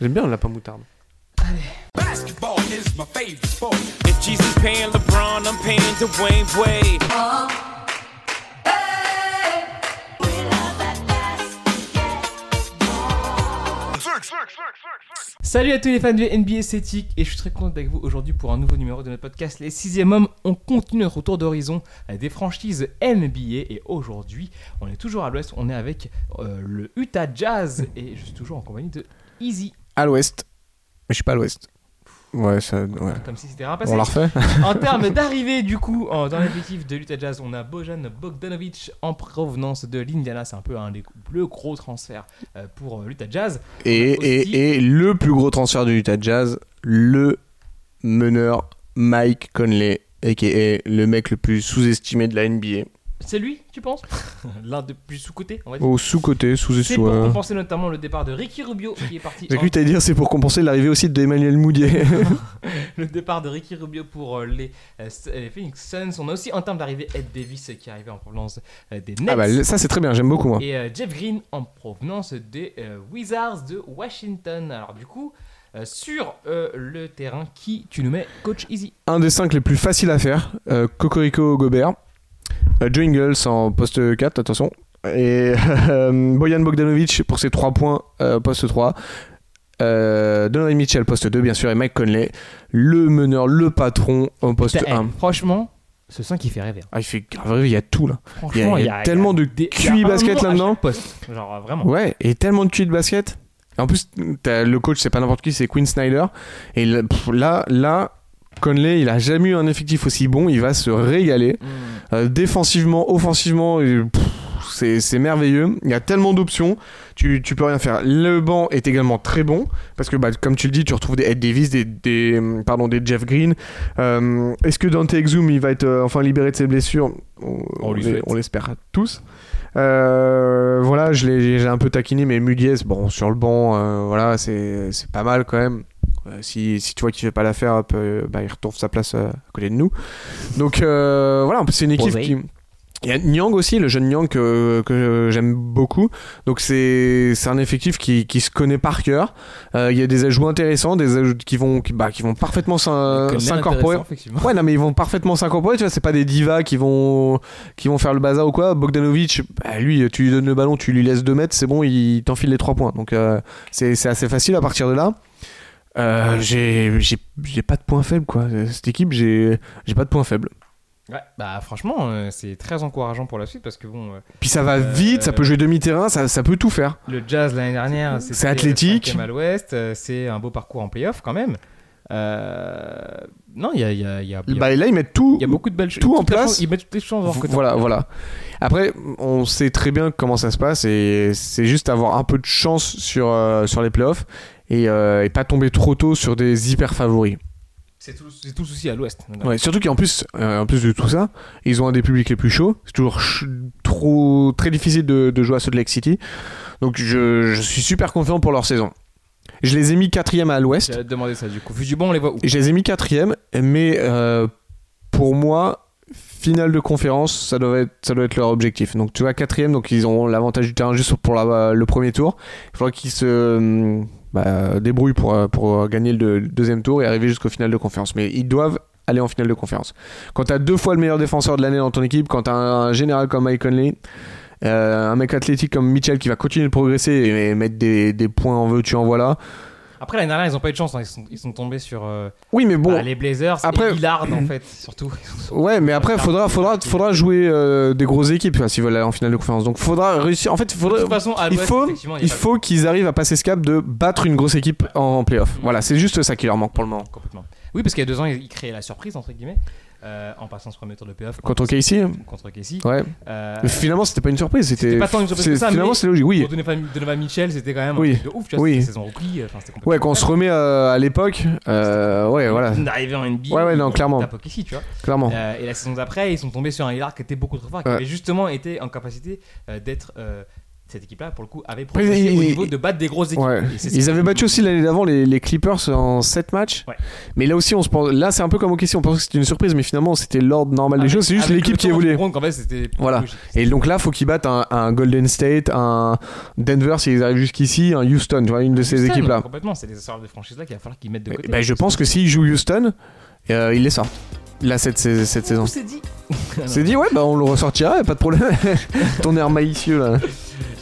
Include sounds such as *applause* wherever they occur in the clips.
J'aime bien le lapin moutarde. Basketball is my favorite sport. If Jesus paying LeBron, I'm paying Dwayne Wade. Salut à tous les fans de NBA esthétique et je suis très content d'être avec vous aujourd'hui pour un nouveau numéro de notre podcast Les 6 hommes. On continue notre tour d'horizon euh, des franchises NBA et aujourd'hui on est toujours à l'ouest, on est avec euh, le Utah Jazz et je suis toujours en compagnie de Easy, À l'ouest. Mais je suis pas à l'ouest. Ouais, ça. Ouais. comme si c'était rien passé. On la refait *laughs* En *laughs* termes d'arrivée, du coup, en- dans l'effectif de l'Utah Jazz, on a Bojan Bogdanovic en provenance de l'Indiana. C'est un peu un des plus gros transferts euh, pour euh, l'Utah Jazz. et, Aussi- et, et le plus gros transfert du Utah Jazz, le meneur Mike Conley, a.k.a. le mec le plus sous-estimé de la NBA. C'est lui, tu penses *laughs* L'un des plus sous-cotés, on va dire. Au sous-côté, C'est pour sous-estimé. compenser notamment le départ de Ricky Rubio qui est parti. J'ai en- cru que t'allais dire c'est pour compenser l'arrivée aussi d'Emmanuel Moudier. *laughs* le départ de Ricky Rubio pour euh, les, euh, S- euh, les Phoenix Suns. On a aussi en termes d'arrivée Ed Davis euh, qui est arrivé en provenance euh, des Nets. ah bah ça c'est très bien, j'aime beaucoup moi. Et euh, Jeff Green en provenance des euh, Wizards de Washington. Alors du coup, euh, sur euh, le terrain, qui tu nous mets Coach Easy? Un des cinq les plus faciles à faire, euh, Cocorico Gobert, euh, Joe Ingles en poste 4, attention, et euh, *laughs* Bojan Bogdanovic pour ses 3 points, euh, poste 3. Euh, Donovan Mitchell, poste 2, bien sûr, et Mike Conley, le meneur, le patron, en poste Putain, 1. eh, Franchement, ce 5 qui fait rêver. hein. Ah, il fait grave, il y a tout là. Franchement, Il y a de il y a un basket là-dedans. Genre euh, vraiment. Ouais, et tellement de QI de basket. Et en plus, t'as- le coach, c'est pas n'importe qui, c'est Quinn Snyder. Et là, là, Conley, il a jamais eu un effectif aussi bon, il va se régaler. Mm. Euh, défensivement, offensivement, et, pff, c'est c'est merveilleux. Il y a tellement d'options, tu, tu peux rien faire. Le banc est également très bon, parce que bah, comme tu le dis, tu retrouves des Ed Davis, des, des, pardon, des Jeff Green. Euh, Est-ce que Dante Exum, il va être euh, enfin libéré de ses blessures? On, l'espère tous. Euh, voilà, je l'ai j'ai un peu taquiné, mais Mudiez, bon, sur le banc, voilà, c'est c'est pas mal quand même. Euh, si, si tu vois qu'il fait pas l'affaire, euh, bah, il retrouve sa place euh, à côté de nous. Donc voilà, c'est une équipe qui. Il y a Nyang aussi, le jeune Nyang que, que j'aime beaucoup. Donc c'est c'est un effectif qui, qui se connaît par cœur. Euh, il y a des ajouts intéressants, des ajouts qui vont, qui, bah, qui vont parfaitement s'incorporer. Ouais, non, mais ils vont parfaitement s'incorporer, tu vois, c'est pas des divas qui vont, qui vont faire le bazar ou quoi. Bogdanovic, bah, lui, tu lui donnes le ballon, tu lui laisses 2 mètres, c'est bon, il t'enfile les 3 points. Donc, euh, c'est c'est assez facile à partir de là. Euh, j'ai pas de point faible, quoi. Cette équipe, j'ai j'ai pas de point faible. Ouais, bah franchement, euh, c'est très encourageant pour la suite parce que bon, euh, Puis ça va Euh, vite, ça peut jouer demi-terrain, ça, ça peut tout faire. le Jazz l'année dernière, C'est athlétique. à l'ouest, c'est un beau parcours en playoff quand même. Non, il y a, il y, a, y, a, il y a- Bah, là, ils mettent tout. il y a beaucoup de belles choses. tout en place. chance- Ils mettent toutes les chances en côté. Voilà, voilà. Après, on sait très bien comment ça se passe et c'est juste avoir un peu de chance sur, sur les playoffs et, euh, et pas tomber trop tôt sur des hyper favoris. C'est tout, tout le souci à l'ouest. Ouais, surtout qu'en plus, euh, en plus de tout ça, ils ont un des publics les plus chauds. C'est toujours ch- trop très difficile de, de jouer à Salt Lake City. Donc je, je suis super confiant pour leur saison. Je les ai mis quatrième à l'ouest. J'allais te demander ça du coup. Vu du bon, on les voit où? Je les ai mis quatrième, mais euh, pour moi, finale de conférence, ça doit être, ça doit être leur objectif. Donc tu vois, quatrième, donc ils ont l'avantage du terrain juste pour la- le premier tour. Il faudra qu'ils se bah, débrouillent pour, euh, pour gagner le, deux- le deuxième tour et arriver jusqu'au final de conférence. Mais ils doivent aller en finale de conférence. Quand tu as deux fois le meilleur défenseur de l'année dans ton équipe, quand tu as un général comme Mike Conley, euh, un mec athlétique comme Mitchell qui va continuer de progresser et mettre des, des points en veux, tu en voilà. Après, l'année dernière, ils ont pas eu de chance. hein. Ils, sont, ils sont tombés sur euh, Oui, mais bon, bah, les Blazers après- et Lillard en *clears throat* fait, surtout. Ouais, mais après, faudra, faudra, faudra jouer euh, des grosses équipes quoi, s'ils veulent aller en finale de conférence. Donc, faudra réussir. En fait, De faudra, toute façon, à il l'ouest, faut, effectivement, y a il pas de- faut qu'ils arrivent à passer ce cap de battre une grosse équipe en playoff. Voilà, c'est juste ça qui leur manque pour le moment. Complètement. Oui, parce qu'il y a deux ans, ils ils créaient la surprise, entre guillemets, euh, en passant ce premier tour de playoff. Contre Casey Contre Casey. Ouais. Euh, finalement, c'était pas une surprise. C'était pas tant une surprise que ça, Finalement, c'est logique. Oui. Pour Donovan, Mitchell, c'était quand même Oui. un truc de ouf, tu vois, Oui. saison c'était complètement Ouais, quand on se remet euh, à l'époque, euh, ouais, voilà, D'arriver en NBA. Ouais, ouais, non, on clairement. Casey, tu vois. clairement. Euh, et la saison d'après, ils sont tombés sur un Lillard qui était beaucoup trop fort, qui avait justement été en capacité euh, d'être euh, cette équipe-là, pour le coup, avait progressé au niveau de battre des grosses équipes. Ouais. Ils avaient battu aussi l'année d'avant les, les Clippers en 7 matchs. Ouais. Mais là aussi, on se pense, là c'est un peu comme au question. On pensait que c'était une surprise, mais finalement c'était l'ordre normal des choses. C'est juste l'équipe qui fait, c'était Voilà. logique. Et donc là, faut qu'ils battent un, un Golden State, un Denver s'ils arrivent jusqu'ici, un Houston, tu vois, une de ces équipes-là. Complètement, c'est des sortes de franchises-là qu'il va falloir qu'ils mettent de côté. ben, je pense que s'ils jouent Houston, euh, ils les sortent. Là, cette, cette, cette saison. C'est dit. C'est dit, ouais, bah on le ressortira, pas de problème. *laughs* Ton air malicieux là.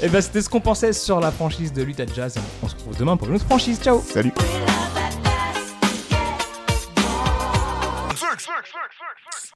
Et ben c'était ce qu'on pensait sur la franchise de l'Utah Jazz. On se retrouve demain pour une autre franchise. Ciao Salut.